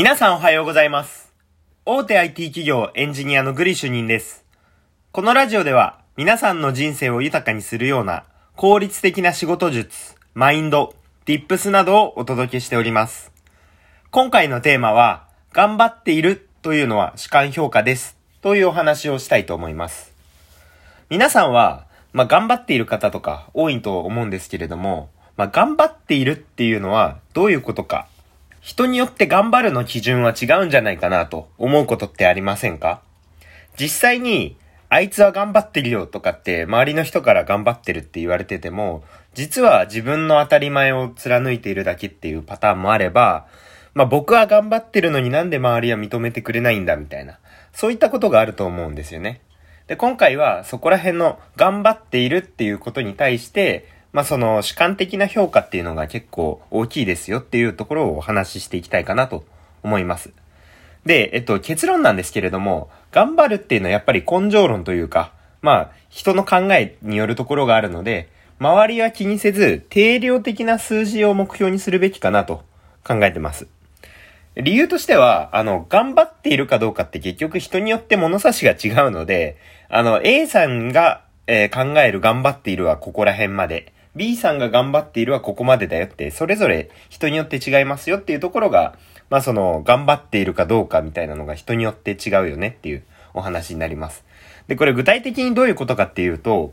皆さんおはようございます。大手 IT 企業エンジニアのグリ主任です。このラジオでは皆さんの人生を豊かにするような効率的な仕事術、マインド、tips などをお届けしております。今回のテーマは、頑張っているというのは主観評価です。というお話をしたいと思います。皆さんは、まあ、頑張っている方とか多いと思うんですけれども、まあ、頑張っているっていうのはどういうことか。人によって頑張るの基準は違うんじゃないかなと思うことってありませんか？実際に、あいつは頑張ってるよとかって周りの人から頑張ってるって言われてても、実は自分の当たり前を貫いているだけっていうパターンもあれば、まあ僕は頑張ってるのになんで周りは認めてくれないんだみたいな、そういったことがあると思うんですよね。で、今回はそこら辺の頑張っているっていうことに対して、まあその主観的な評価っていうのが結構大きいですよっていうところをお話ししていきたいかなと思います。で、えっと、結論なんですけれども、頑張るっていうのはやっぱり根性論というか、まあ、人の考えによるところがあるので、周りは気にせず、定量的な数字を目標にするべきかなと考えてます。理由としては、あの、頑張っているかどうかって結局人によって物差しが違うので、あの、A さんが、えー考える頑張っているはここら辺まで、B さんが頑張っているはここまでだよって、それぞれ人によって違いますよっていうところが、まあその、頑張っているかどうかみたいなのが人によって違うよねっていうお話になります。で、これ具体的にどういうことかっていうと、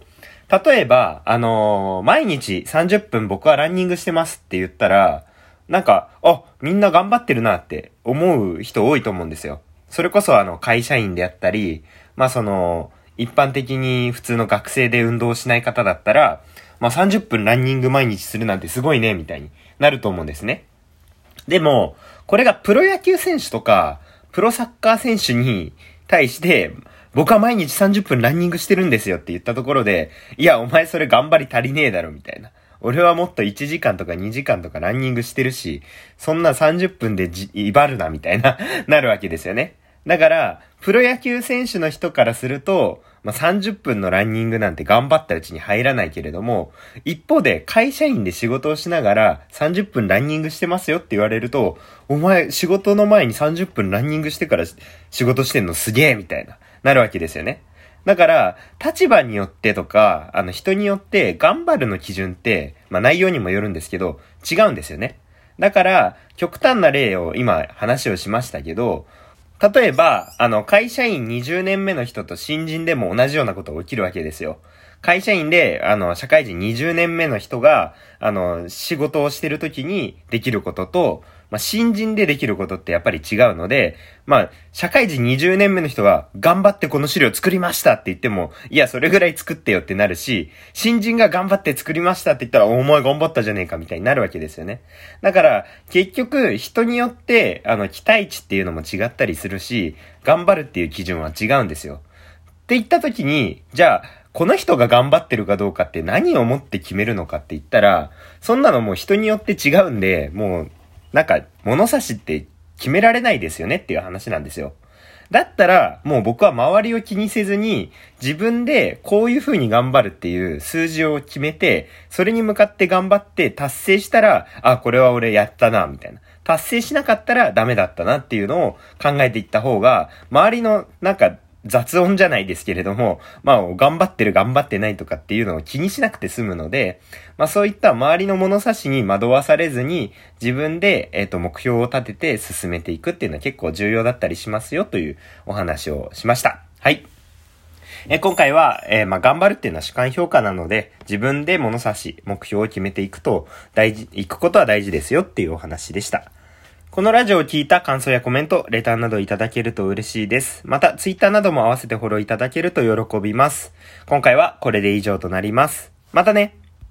例えば、あのー毎日30分僕はランニングしてますって言ったら、なんか、あ、みんな頑張ってるなって思う人多いと思うんですよ。それこそあの、会社員であったり、まあその、一般的に普通の学生で運動しない方だったら、まあ30分ランニング毎日するなんてすごいね、みたいになると思うんですね。でも、これがプロ野球選手とか、プロサッカー選手に対して、僕は毎日30分ランニングしてるんですよって言ったところで、いや、お前それ頑張り足りねえだろ、みたいな。俺はもっと1時間とか2時間とかランニングしてるし、そんな30分でじ、威張るな、みたいな、なるわけですよね。だから、プロ野球選手の人からすると、まあ、30分のランニングなんて頑張ったうちに入らないけれども、一方で会社員で仕事をしながら30分ランニングしてますよって言われると、お前仕事の前に30分ランニングしてから仕事してんのすげえみたいな、なるわけですよね。だから、立場によってとか、あの人によって頑張るの基準って、まあ内容にもよるんですけど、違うんですよね。だから、極端な例を今話をしましたけど、例えば、あの、会社員20年目の人と新人でも同じようなことが起きるわけですよ。会社員で、あの、社会人20年目の人が、あの、仕事をしてる時にできることと、まあ、新人でできることってやっぱり違うので、まあ、社会人20年目の人は、頑張ってこの資料作りましたって言っても、いや、それぐらい作ってよってなるし、新人が頑張って作りましたって言ったら、お前頑張ったじゃねえかみたいになるわけですよね。だから、結局、人によって、あの、期待値っていうのも違ったりするし、頑張るっていう基準は違うんですよ。って言った時に、じゃあ、この人が頑張ってるかどうかって何をもって決めるのかって言ったら、そんなのもう人によって違うんで、もう、なんか、物差しって決められないですよねっていう話なんですよ。だったら、もう僕は周りを気にせずに、自分でこういう風に頑張るっていう数字を決めて、それに向かって頑張って達成したら、あ、これは俺やったな、みたいな。達成しなかったらダメだったなっていうのを考えていった方が、周りのなんか雑音じゃないですけれども、まあ、頑張ってる頑張ってないとかっていうのを気にしなくて済むので、まあそういった周りの物差しに惑わされずに、自分で、えっ、と、目標を立てて進めていくっていうのは結構重要だったりしますよというお話をしました。はい。え今回は、えーまあ、頑張るっていうのは主観評価なので、自分で物差し、目標を決めていくと、大事、いくことは大事ですよっていうお話でした。このラジオを聞いた感想やコメント、レターなどいただけると嬉しいです。また、ツイッターなども合わせてフォローいただけると喜びます。今回はこれで以上となります。またね